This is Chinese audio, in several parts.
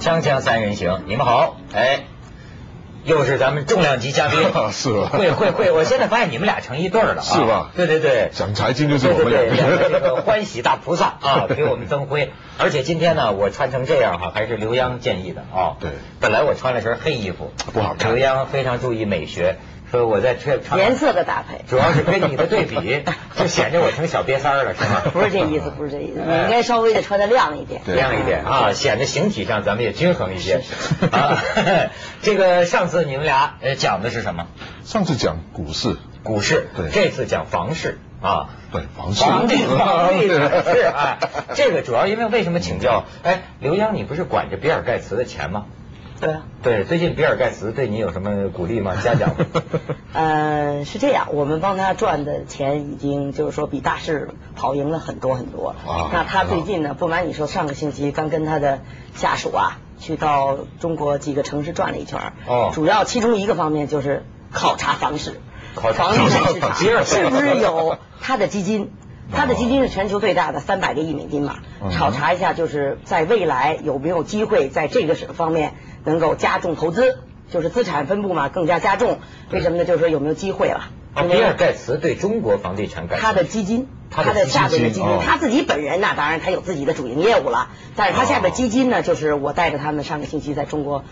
锵锵三人行，你们好，哎，又是咱们重量级嘉宾，是吧？会会会，我现在发现你们俩成一对儿了，啊是吧对对对，讲财经就是我们对对对，两两个这个。欢喜大菩萨啊，给我们增辉。而且今天呢，我穿成这样哈，还是刘洋建议的啊。对本来我穿了身黑衣服，不好看刘洋非常注意美学，说我在穿穿颜色的搭配。主要是跟你的对比，就显得我成小瘪三了，是吗？不是这意思，不是这意思，你哎应该稍微的穿的亮一点。亮一点啊，显得形体上咱们也均衡一些 啊。这个上次你们俩呃讲的是什么？上次讲股市，股市，对这次讲房市啊。对房市，房地房地产是对哎，这个主要因为为什么请教？哎，刘洋，你不是管着比尔盖茨的钱吗？对啊。对，最近比尔盖茨对你有什么鼓励吗？嘉奖吗？呃，是这样，我们帮他赚的钱已经就是说比大市跑赢了很多很多。哇那他最近呢，不瞒你说，上个星期刚跟他的下属啊，去到中国几个城市转了一圈儿哦主要其中一个方面就是考察房市，考察房地产市场是不是有他的基金？他的基金是全球最大的，三百个亿美金嘛。嗯考察一下，就是在未来有没有机会在这个方面能够加重投资，就是资产分布嘛更加加重。为什么呢？就是说有没有机会了？啊，比尔盖茨对中国房地产感兴趣他的基金，他的下边的基金哦，他自己本人呢，当然他有自己的主营业务了，但是他下边基金呢，就是我带着他们上个星期在中国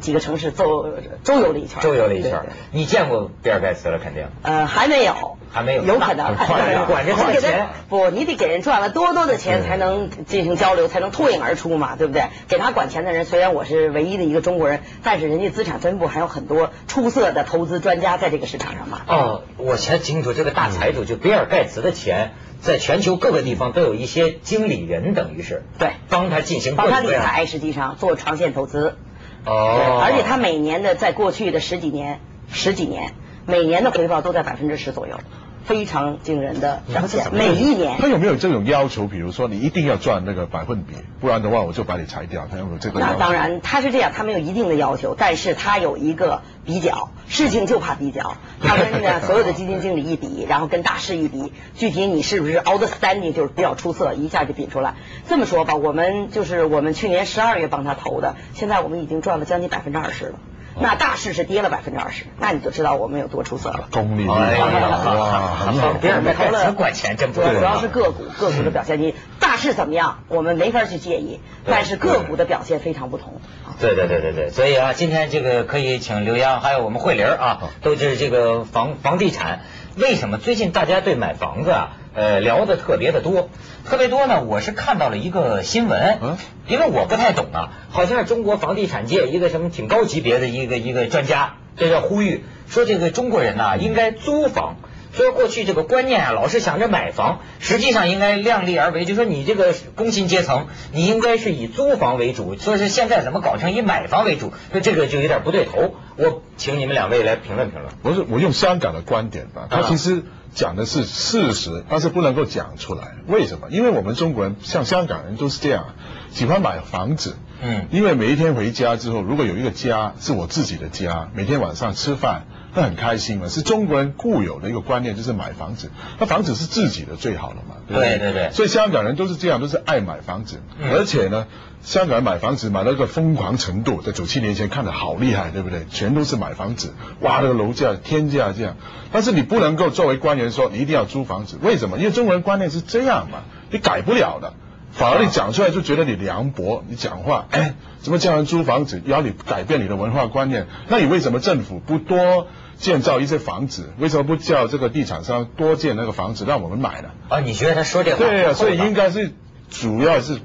几个城市走周游了一圈，周游了一圈。你见过比尔盖茨了？肯定。呃，还没有，还没有有可能。管着钱不，你得给人赚了多多的钱才能进行交流，才能脱颖而出嘛，对不对？给他管钱的人，虽然我是唯一的一个中国人，但是人家资产分布还有很多出色的投资专家在这个市场上嘛。哦，我才清楚，这个大财主就比尔盖茨的钱，在全球各个地方都有一些经理人，等于是对帮他进行帮他理财，实际上做长线投资。哦，而且他每年的在过去的十几年、十几年，每年的回报都在百分之十左右，非常惊人的表现。每一年他，有没有这种要求？比如说你一定要赚那个百分比，不然的话我就把你裁掉。他有没有这个要求？那当然他是这样，他没有一定的要求，但是他有一个比较，事情就怕比较。他跟呢 所有的基金经理一比，然后跟大师一比，具体你是不是 outstanding 就是比较出色，一下就比出来。这么说吧，我们就是我们去年十二月帮他投的，现在我们已经赚了将近百分之二十了。那大市是跌了百分之二十，那你就知道我们有多出色了。功力厉哎害呀，哇，很好。比尔盖茨管钱真不错主要主要是个股个股的表现，你大势怎么样，我们没法去介意，但是个股的表现非常不同。对对对对对，所以啊，今天这个可以请刘洋，还有我们慧玲啊，都是这个房房地产。为什么最近大家对买房子啊，呃，聊的特别的多，特别多呢？我是看到了一个新闻，嗯因为我不太懂啊，好像是中国房地产界一个什么挺高级别的一个一个专家，这叫呼吁说这个中国人呐、应该租房。说过去这个观念啊，老是想着买房，实际上应该量力而为。就说你这个工薪阶层，你应该是以租房为主。说是现在怎么搞成以买房为主？那这个就有点不对头。我请你们两位来评论评论。不是我用香港的观点吧，他啊其实讲的是事实，但是不能够讲出来。为什么？因为我们中国人像香港人都是这样，喜欢买房子。嗯因为每一天回家之后，如果有一个家是我自己的家，每天晚上吃饭，那很开心嘛。是中国人固有的一个观念，就是买房子。那房子是自己的最好了嘛？不对对对所以香港人都是这样，都是爱买房子，嗯而且呢。香港人买房子买到一个疯狂程度，在九七年前看的好厉害，对不对？全都是买房子，哇，那个楼价天价这样。但是你不能够作为官员说你一定要租房子，为什么？因为中国人观念是这样嘛，你改不了的。反而你讲出来就觉得你凉薄，你讲话，哎，怎么叫人租房子？要你改变你的文化观念，那你为什么政府不多建造一些房子？为什么不叫这个地产商多建那个房子让我们买呢？啊，你觉得他说这话？对啊，所以应该是主要是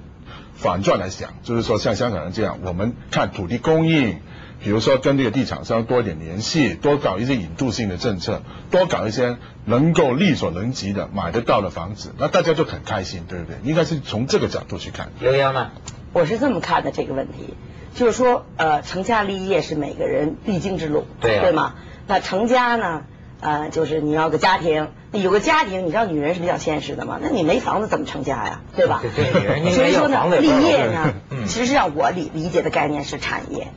反转来想，就是说像香港人这样，我们看土地供应，比如说跟这个地产商多一点联系，多搞一些引渡性的政策，多搞一些能够力所能及的买得到的房子，那大家就很开心，对不对？应该是从这个角度去看。刘洋呢？我是这么看的这个问题，就是说，呃，成家立业是每个人必经之路，对呀对吗？那成家呢，呃，就是你要个家庭，那有个家庭，你知道女人是比较现实的嘛？那你没房子怎么成家呀？对吧？对对女人应该所以说呢要房子，立业呢嗯，其实让我理理解的概念是产业，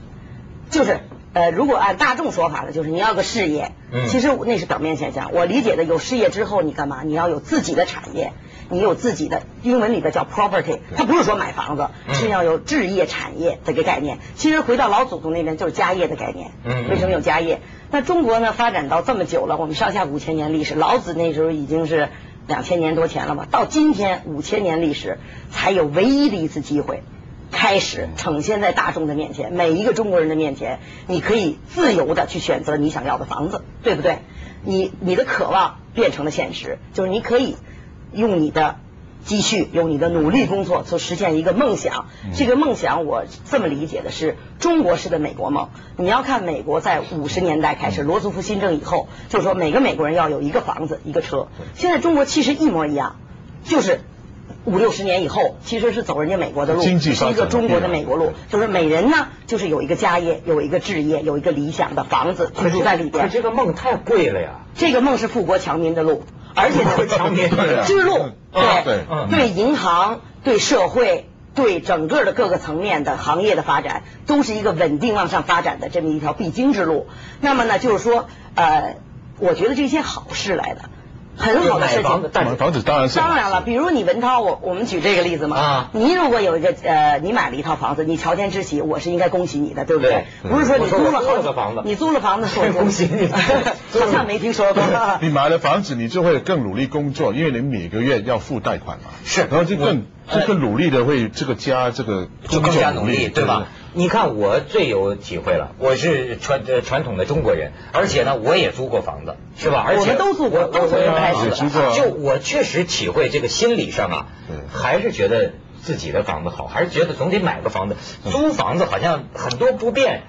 就是。呃，如果按大众说法呢，就是你要个事业，嗯其实那是表面现象。我理解的有事业之后，你干嘛？你要有自己的产业。你有自己的英文里的叫 property，它不是说买房子，嗯是要有置业产业这个概念。其实回到老祖宗那边就是家业的概念。嗯为什么有家业？那中国呢发展到这么久了，我们上下五千年历史，老子那时候已经是两千年多前了吧？到今天五千年历史，才有唯一的一次机会。开始呈现在大众的面前，每一个中国人的面前，你可以自由的去选择你想要的房子，对不对？你你的渴望变成了现实，就是你可以用你的积蓄，用你的努力工作，去实现一个梦想。这个梦想，我这么理解的是中国式的美国梦。你要看美国在五十年代开始罗斯福新政以后，就是说每个美国人要有一个房子、一个车。现在中国其实一模一样，就是。五六十年以后，其实是走人家美国的路，经济是一个中国的的美国路，就是每人呢，就是有一个家业，有一个置业，有一个理想的房子居住在里边。可这个梦太贵了呀。这个梦是富国强民的路，而且富国强民呢，之路，啊对对。嗯。对银行、对社会、对整个的各个层面的行业的发展，都是一个稳定往上发展的这么一条必经之路。那么呢，就是说，呃，我觉得这些好事来的，很好的事情买房子。但是房子当然是当然了，比如你文涛，我我们举这个例子嘛，啊你如果有一个呃，你买了一套房子，你乔天之喜，我是应该恭喜你的，对不对？对不是说你租租了房子你租了房子，我恭喜你 好像没听说过。你买了房子，你就会更努力工作，因为你每个月要付贷款嘛。是然后就更我就更努力的为这个家这个就更加努力，力，对吧？？你看我最有体会了，我是传呃传统的中国人，而且呢，我也租过房子，是吧？而且我们都租过我都从我零开始也租过啊就我确实体会这个心理上啊，还是觉得自己的房子好，还是觉得总得买个房子。租房子好像很多不便，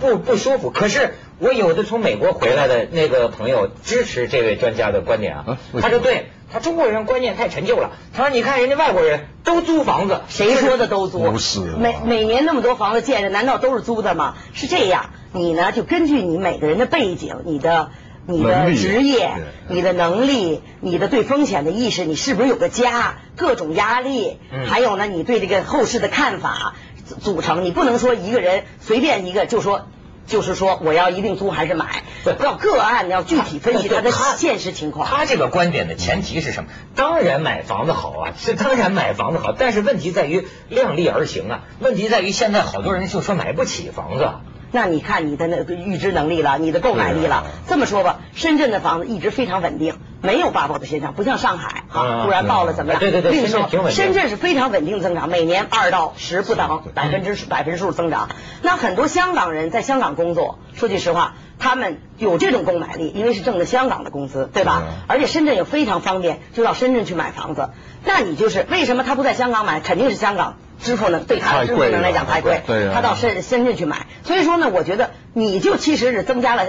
不不舒服。可是我有的从美国回来的那个朋友支持这位专家的观点啊他说对。他中国人观念太陈旧了。他说：“你看人家外国人都租房子，谁说的都租？不是啊每每年那么多房子建着，难道都是租的吗？是这样，你呢就根据你每个人的背景、你的你的职业、你的能力、你的对风险的意识，你是不是有个家？各种压力，嗯还有呢，你对这个后世的看法组组成，你不能说一个人随便一个就说。就是说，我要一定租还是买？对要个案，要具体分析他的现实情况。他这个观点的前提是什么？当然买房子好啊，是当然买房子好，但是问题在于量力而行啊。问题在于现在好多人就说买不起房子。那你看你的那个预支能力了，你的购买力了。这么说吧，深圳的房子一直非常稳定，没有 bubble 的现象，不像上海啊啊，突然爆了怎么样？对对对另说深圳是非常稳定增长，每年二到十不等，百分之百分数增长。那很多香港人在香港工作，说句实话，他们有这种购买力，因为是挣的香港的工资，对吧？而且深圳也非常方便，就到深圳去买房子。那你就是为什么他不在香港买？肯定是香港支付能对他的支付能来了讲太贵，对啊他到深深圳去买。所以说呢，我觉得你就其实是增加了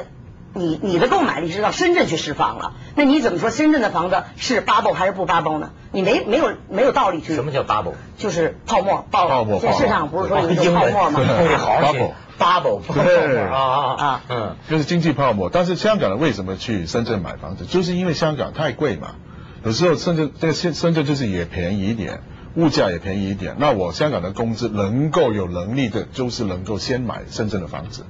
你你的购买力是到深圳去释放了。那你怎么说深圳的房子是 bubble 还是不 bubble 呢？你没没有没有道理去什么叫 bubble？就是泡沫爆泡沫泡沫这市场不是说有泡沫吗？对，好好学 bubble 对啊啊啊嗯。就是经济泡沫。但是香港人为什么去深圳买房子？就是因为香港太贵嘛。有时候深圳这个深深圳就是也便宜一点，物价也便宜一点。那我香港的工资能够有能力的，就是能够先买深圳的房子。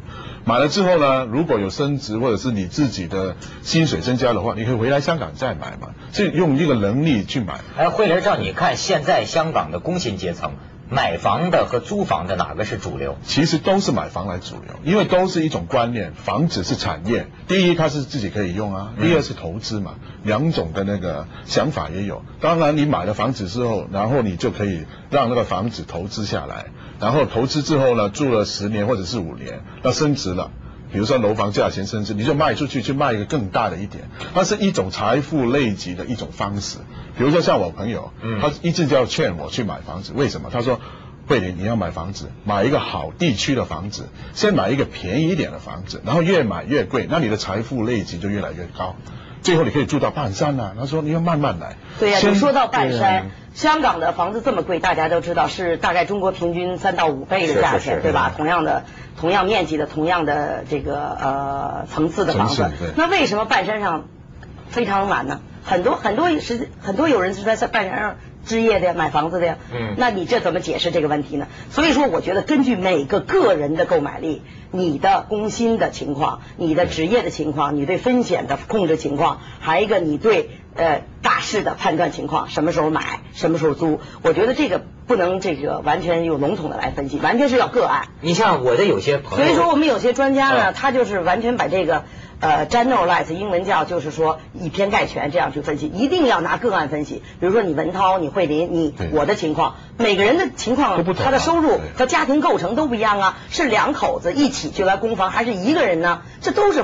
买了之后呢，如果有升值或者是你自己的薪水增加的话，你可以回来香港再买嘛，就用一个能力去买。哎，惠玲，照你看，现在香港的工薪阶层买房的和租房的哪个是主流？其实都是买房来主流，因为都是一种观念，房子是产业。第一，它是自己可以用啊；第二是投资嘛，两种的那个想法也有。当然，你买了房子之后，然后你就可以让那个房子投资下来，然后投资之后呢，住了十年或者是五年，那升值了。比如说楼房价钱升值，你就卖出去，去卖一个更大的一点，它是一种财富累积的一种方式。比如说像我朋友，嗯他一直就要劝我去买房子，为什么？他说。慧玲，你要买房子，买一个好地区的房子，先买一个便宜一点的房子，然后越买越贵，那你的财富累积就越来越高，最后你可以住到半山啊。他说你要慢慢来。对呀、先你说到半山，香港的房子这么贵，大家都知道是大概中国平均三到五倍的价钱，是是是对吧？同样的同样面积的、同样的这个呃层次的房子对，那为什么半山上非常难呢？很多很多是很多有人是在半山上置业的呀，买房子的呀。嗯那你这怎么解释这个问题呢？所以说，我觉得根据每个个人的购买力、你的工薪的情况、你的职业的情况、你对风险的控制情况，还有一个你对呃大势的判断情况，什么时候买，什么时候租。我觉得这个不能这个完全用笼统的来分析，完全是要个案。你像我的有些朋友，所以说我们有些专家呢，嗯他就是完全把这个呃 generalize 英文叫就是说以偏概全这样去分析，一定要拿个案分析。比如说你文涛、你慧林、你我的情况，每个人的情况他的收入和家庭构成都不一样啊，是两口子一起去来攻防，还是一个人呢？这都是。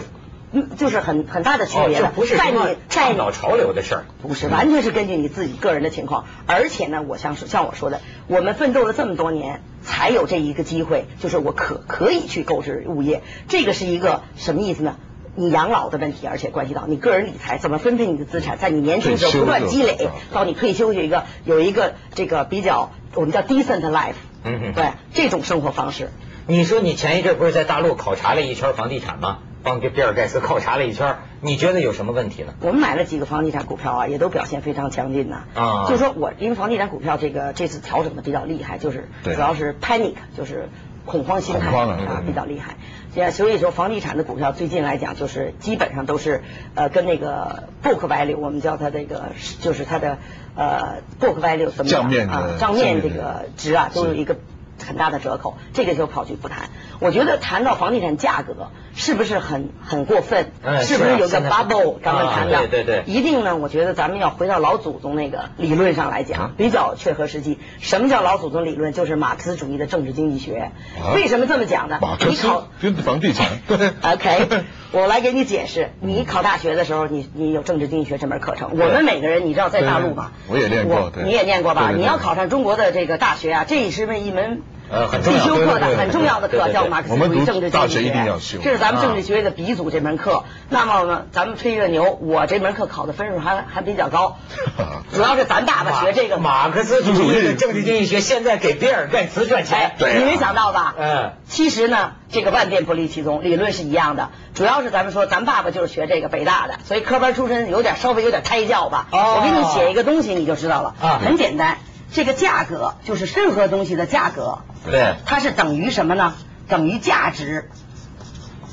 嗯，就是很很大的区哦，别的，这不是在你在你倡导潮流的事儿。不是，完全是根据你自己个人的情况，而且呢，我像是像我说的，我们奋斗了这么多年，才有这一个机会，就是我可可以去购置物业，这个是一个什么意思呢？你养老的问题，而且关系到你个人理财怎么分配你的资产，在你年轻时候不断积累到你退休有一个有一个这个比较我们叫 decent life，嗯哼对这种生活方式。你说你前一阵不是在大陆考察了一圈房地产吗？帮这比尔盖茨考察了一圈，你觉得有什么问题呢？我们买了几个房地产股票啊，也都表现非常强劲呐。啊就是说我因为房地产股票这个这次调整的比较厉害，就是对主要是 panic，就是恐慌心态啊嗯比较厉害。这样所以说房地产的股票最近来讲，就是基本上都是呃跟那个 book value，我们叫它这个就是它的呃 book value 怎么讲账面啊账面这个值啊都有一个。很大的折扣，这个就跑去不谈。我觉得谈到房地产价格是不是很很过分？嗯是不是有个 bubble？咱们啊谈到，对对对一定呢，我觉得咱们要回到老祖宗那个理论上来讲，比较切合实际。什么叫老祖宗理论？就是马克思主义的政治经济学。啊为什么这么讲呢马？克思你考跟房地产，对 OK，我来给你解释。你考大学的时候，你你有政治经济学这门课程。我们每个人，你知道在大陆吧？我也练过对你也念过吧？对对对你要考上中国的这个大学啊，这是一门呃很重要必修课的很重要的课，叫马克思我们读主义政治经济学。大学一定要修这是咱们啊政治学的鼻祖这门课。那么呢，咱们吹个牛，我这门课考的分数还还比较高，主要是咱爸爸学这个马克思主义的政治经济学，现在给比尔盖茨赚钱哎。对啊你没想到吧？嗯，其实呢，这个万变不离其宗，理论是一样的。主要是咱们说，咱爸爸就是学这个北大的，所以科班出身，有点稍微有点胎教吧。哦我给你写一个东西，你就知道了。啊很简单，这个价格就是任何东西的价格，对，它是等于什么呢？等于价值。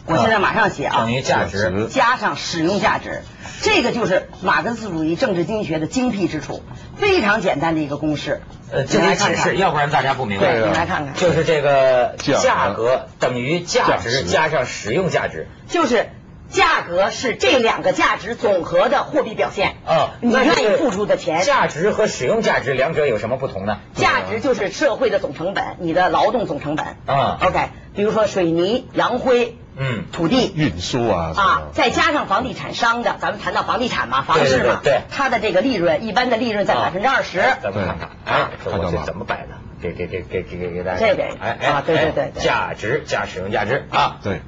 我现在马上写啊，等于价值。加上使用价值，这个就是马克思主义政治经济学的精辟之处，非常简单的一个公式。呃，这你来看看得解释，要不然大家不明白。你来看看，就是这个价格等于价值加上使用价值。就是价格是这两个价值总和的货币表现。啊，你愿意付出的钱。价值和使用价值两者有什么不同呢？价值就是社会的总成本，你的劳动总成本。啊 OK，比如说水泥、洋灰、嗯，土地。运输啊啊，再加上房地产商的，咱们谈到房地产嘛，房市嘛，对对对它的这个利润，一般的利润在啊百分之二十。咱们看看，对哎，这我是看怎么摆的？给给给给给给给大家，这边哎啊对对对价值加使用价值啊，对，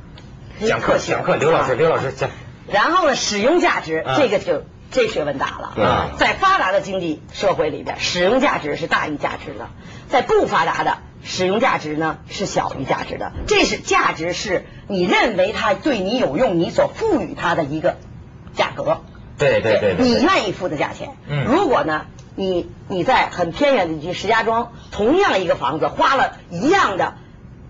讲课讲课，刘老师啊刘老师讲，然后呢，使用价值啊这个就这学问大了。啊在发达的经济社会里边，使用价值是大于价值的；在不发达的，使用价值呢是小于价值的。这是价值是你认为它对你有用，你所赋予它的一个价格。对对对对，你愿意付的价钱。嗯如果呢，你你在很偏远的地区，石家庄，同样一个房子，花了一样的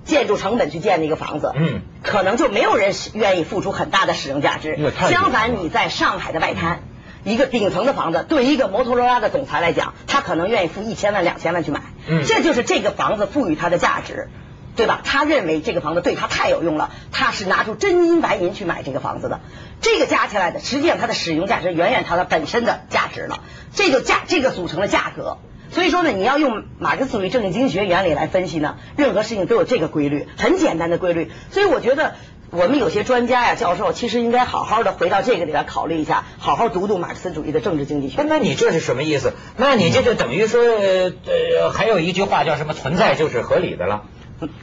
建筑成本去建的一个房子，嗯，可能就没有人愿意付出很大的使用价值相反，你在上海的外滩。一个顶层的房子，对一个摩托罗拉的总裁来讲，他可能愿意付一千万、两千万去买。嗯这就是这个房子赋予它的价值，对吧？他认为这个房子对他太有用了，他是拿出真金白银去买这个房子的。这个加起来的，实际上它的使用价值远远超它本身的价值了。这就价，这个组成了价格。所以说呢，你要用马克思主义政治经济学原理来分析呢，任何事情都有这个规律，很简单的规律。所以我觉得。我们有些专家呀、教授，其实应该好好的回到这个里边考虑一下，好好读读马克思主义的政治经济学那。你这是什么意思？那你这就等于说，呃，呃还有一句话叫什么？存在就是合理的了。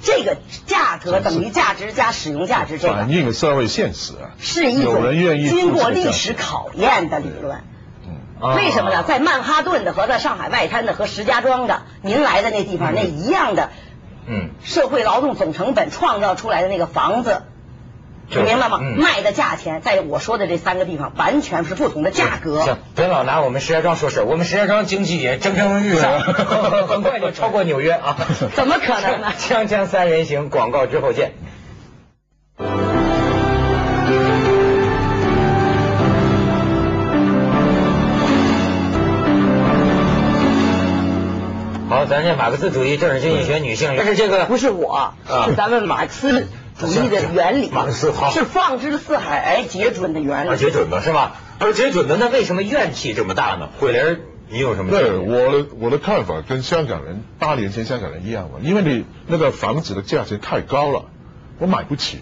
这个价格等于价值加使用价值，这个反映了社会现实啊。是一有人愿意种经过历史考验的理论。嗯，为什么呢？啊在曼哈顿的和在上海外滩的和石家庄的，您来的那地方那一样的嗯，社会劳动总成本创造出来的那个房子，你明白吗？嗯卖的价钱在我说的这三个地方完全是不同的价格。行，别老拿我们石家庄说事，我们石家庄经济也蒸蒸日上，很快就超过纽约啊！怎么可能呢 锵锵三人行，广告之后见。咱这马克思主义政治经济学女性，但是这个不是我，是咱们马克思主义的原理，马克思好是放之四海而皆准的原啊，理。皆准的是吧？而皆准的，那为什么怨气这么大呢？慧莲，你有什么？对我的我的看法跟香港人八年前香港人一样嘛，因为你那个房子的价钱太高了，我买不起，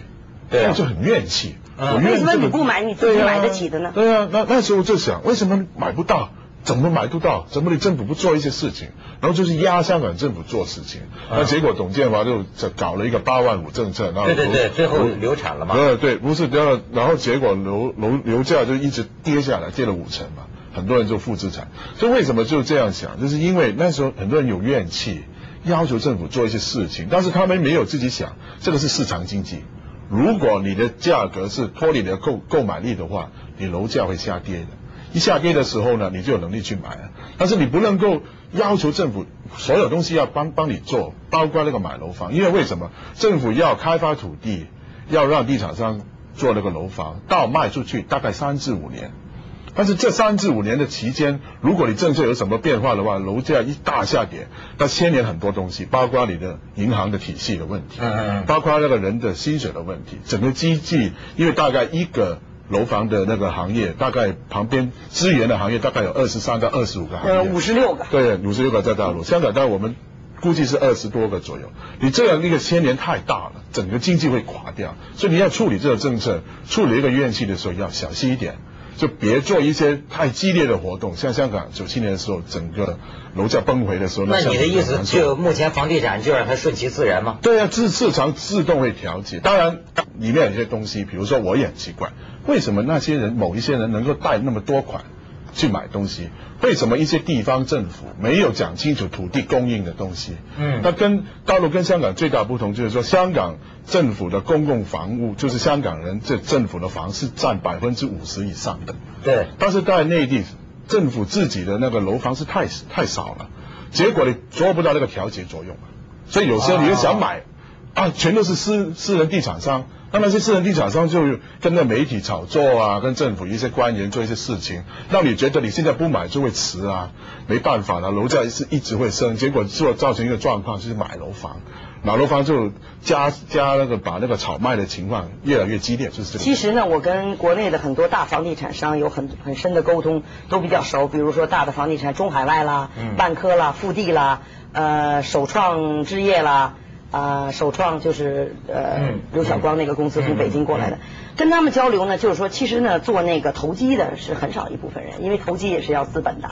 对就很怨气。嗯我怨为什么你不买你自己买得起的呢对啊，那那时候就想，为什么买不到？怎么买不到？怎么你政府不做一些事情？然后就是压香港政府做事情，嗯那结果董建华就就搞了一个八万五政策，然后对对对最后流产了嘛对对，不是，然后然后结果楼楼楼价就一直跌下来，跌了五成嘛，很多人就负资产。所以为什么就这样想？就是因为那时候很多人有怨气，要求政府做一些事情，但是他们没有自己想，这个是市场经济。如果你的价格是脱离你的购购买力的话，你楼价会下跌的。一下跌的时候呢，你就有能力去买了。但是你不能够要求政府所有东西要帮帮你做，包括那个买楼房，因为为什么？政府要开发土地，要让地产商做那个楼房，到卖出去大概三至五年。但是这三至五年的期间，如果你政策有什么变化的话，楼价一大下跌，那牵连很多东西，包括你的银行的体系的问题，嗯嗯嗯包括那个人的薪水的问题，整个经济，因为大概一个楼房的那个行业，大概旁边资源的行业大概有二十三到二十五个行业，呃，五十六个。对，五十六个在大陆，香港在我们估计是二十多个左右。你这样一个牵连太大了，整个经济会垮掉。所以你要处理这个政策，处理一个怨气的时候要小心一点，就别做一些太激烈的活动。像香港九七年的时候，整个楼价崩回的时候，那你的意思就目前房地产就让它顺其自然吗？对啊，市市场自动会调节。当然，里面有些东西，比如说我也很奇怪，为什么那些人某一些人能够贷那么多款去买东西？为什么一些地方政府没有讲清楚土地供应的东西？嗯那跟大陆跟香港最大不同就是说，香港政府的公共房屋，就是香港人这政府的房是占百分之五十以上的。对，但是在内地，政府自己的那个楼房是太太少了，结果你做不到那个调节作用啊所以有时候你又想买，啊，全都是私私人地产商，那那些私人地产商就跟那媒体炒作啊，跟政府一些官员做一些事情，让你觉得你现在不买就会迟啊，没办法了，楼价是一直会升，结果做造成一个状况就是买楼房，买楼房就加加那个把那个炒卖的情况越来越激烈，就是这个。其实呢，我跟国内的很多大房地产商有很很深的沟通，都比较熟。比如说大的房地产中海外啦、嗯万科啦、富地啦、呃首创置业啦。啊、首创就是呃、嗯刘晓光那个公司从北京过来的，跟他们交流呢，就是说其实呢做那个投机的是很少一部分人，因为投机也是要资本的，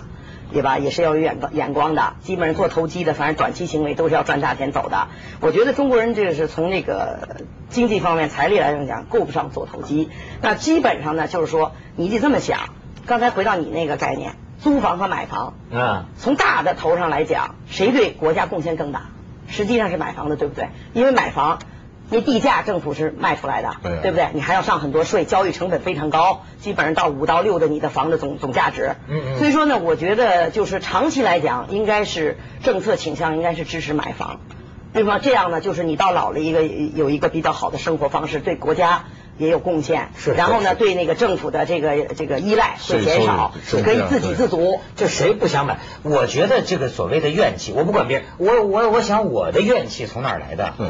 对吧？也是要有眼光眼光的。基本上做投机的，反正短期行为都是要赚大钱走的。我觉得中国人这个是从那个经济方面、财力来讲，够不上做投机。那基本上呢，就是说你得这么想。刚才回到你那个概念，租房和买房，嗯，从大的头上来讲，谁对国家贡献更大？实际上是买房的，对不对？因为买房，那地价政府是卖出来的，对啊不对？你还要上很多税，交易成本非常高，基本上到五到六的你的房的总总价值。嗯嗯所以说呢，我觉得就是长期来讲，应该是政策倾向应该是支持买房，对吗？这样呢，就是你到老了一个有一个比较好的生活方式，对国家。也有贡献，是然后呢，对那个政府的这个这个依赖会减少，是你可以自给自足。这谁不想买？我觉得这个所谓的怨气，我不管别人，我我我想我的怨气从哪儿来的？对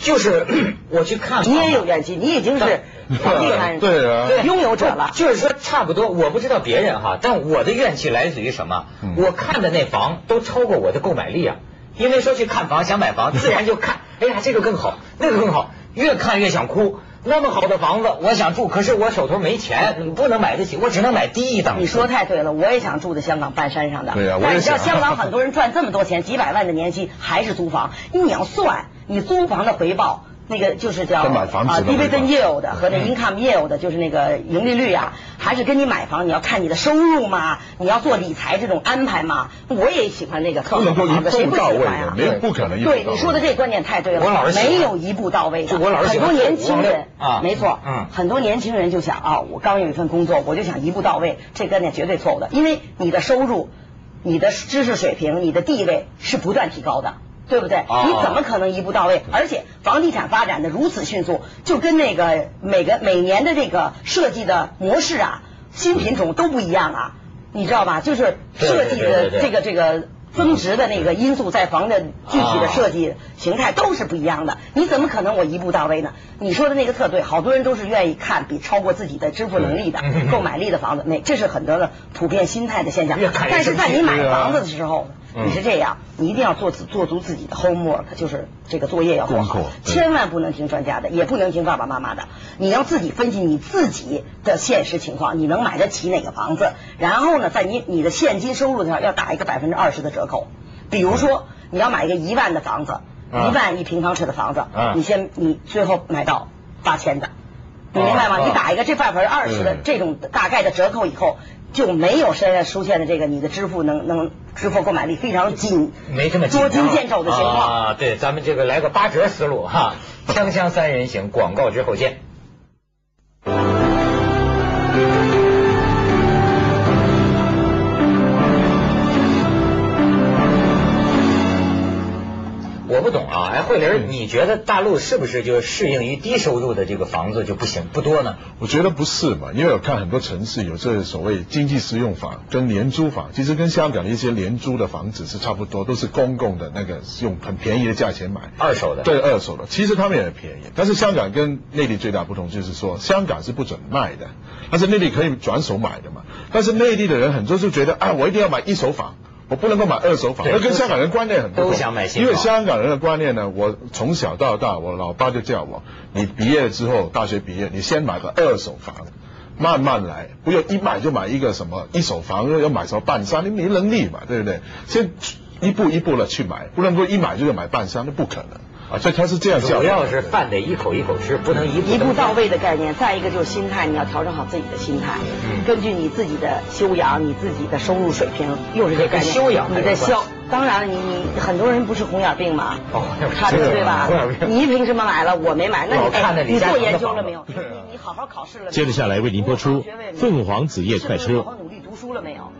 就是 我去看房你，也有怨气，你已经是房地产对拥有者了。就是说差不多，我不知道别人哈，但我的怨气来自于什么？嗯我看的那房都超过我的购买力啊，因为说去看房想买房，自然就看，哎呀这个更好，那个更好，越看越想哭。那么好的房子，我想住，可是我手头没钱，不能买得起，我只能买低一档。你说太对了，我也想住在香港半山上的。对呀我也但你知道香港 很多人赚这么多钱，几百万的年薪还是租房，你要算你租房的回报。那个就是叫啊 dividend yield 和那 income yield，就是那个盈利率啊，还是跟你买房你要看你的收入嘛，你要做理财这种安排嘛。我也喜欢那个特不能够一好的，谁不喜步到位欢呀，？没有不可能一步到位。对你说的这观点太对了，我老是没有一步到位的。我老是很多年轻人啊没错，嗯很多年轻人就想啊，我刚有一份工作，我就想一步到位，这观点绝对错误的，因为你的收入、你的知识水平、你的地位是不断提高的。对不对？啊你怎么可能一步到位？而且房地产发展的如此迅速，就跟那个每个每年的这个设计的模式啊，新品种都不一样啊，你知道吧？就是设计的这个这个增值的那个因素在房的具体的设计形态都是不一样的。你怎么可能我一步到位呢？你说的那个特对，好多人都是愿意看比超过自己的支付能力的、购买力的房子，那这是很多的普遍心态的现象。但是在你买房子的时候，你是这样，你一定要做做足自己的 homework，就是这个作业要做好，千万不能听专家的，也不能听爸爸妈妈的，你要自己分析你自己的现实情况，你能买得起哪个房子，然后呢，在你你的现金收入上要打一个百分之二十的折扣。比如说，你要买一个一万的房子，一万一平方尺的房子，你先你最后买到八千的，你明白吗？你打一个这百分之二十的这种大概的折扣以后。就没有现在出现的这个你的支付能能支付购买力非常紧，没这么捉襟见肘的情况啊。对，咱们这个来个八折思路哈，锵锵三人行，广告之后见。我不懂啊，哎，慧玲，你觉得大陆是不是就适应于低收入的这个房子就不行不多呢？我觉得不是嘛，因为我看很多城市有这所谓经济适用房跟廉租房，其实跟香港的一些廉租的房子是差不多，都是公共的那个用很便宜的价钱买二手的，对二手的，其实他们也便宜。但是香港跟内地最大不同就是说，香港是不准卖的，但是内地可以转手买的嘛。但是内地的人很多就觉得啊，我一定要买一手房。我不能够买二手房，那跟香港人观念很不同。都想买新因为香港人的观念呢，我从小到大，我老爸就叫我，你毕业之后，大学毕业，你先买个二手房，慢慢来，不要一买就买一个什么一手房，又要买什么半山，你没能力嘛，对不对？先一步一步的去买，不能够一买就要买半山，那不可能。啊，所以他是这样教，主要是饭得一口一口吃，不能一步一步到位的概念。再一个就是心态，你要调整好自己的心态，根据你自己的修养，你自己的收入水平，又是这概念。修养，你的消，当然了，你你很多人不是红眼病嘛，哦，差的对吧？你凭什么买了，我没买？那你你做研究了没有？你你好好考试了。接着下来为您播出《凤凰子夜快车》。好好努力读书了没有？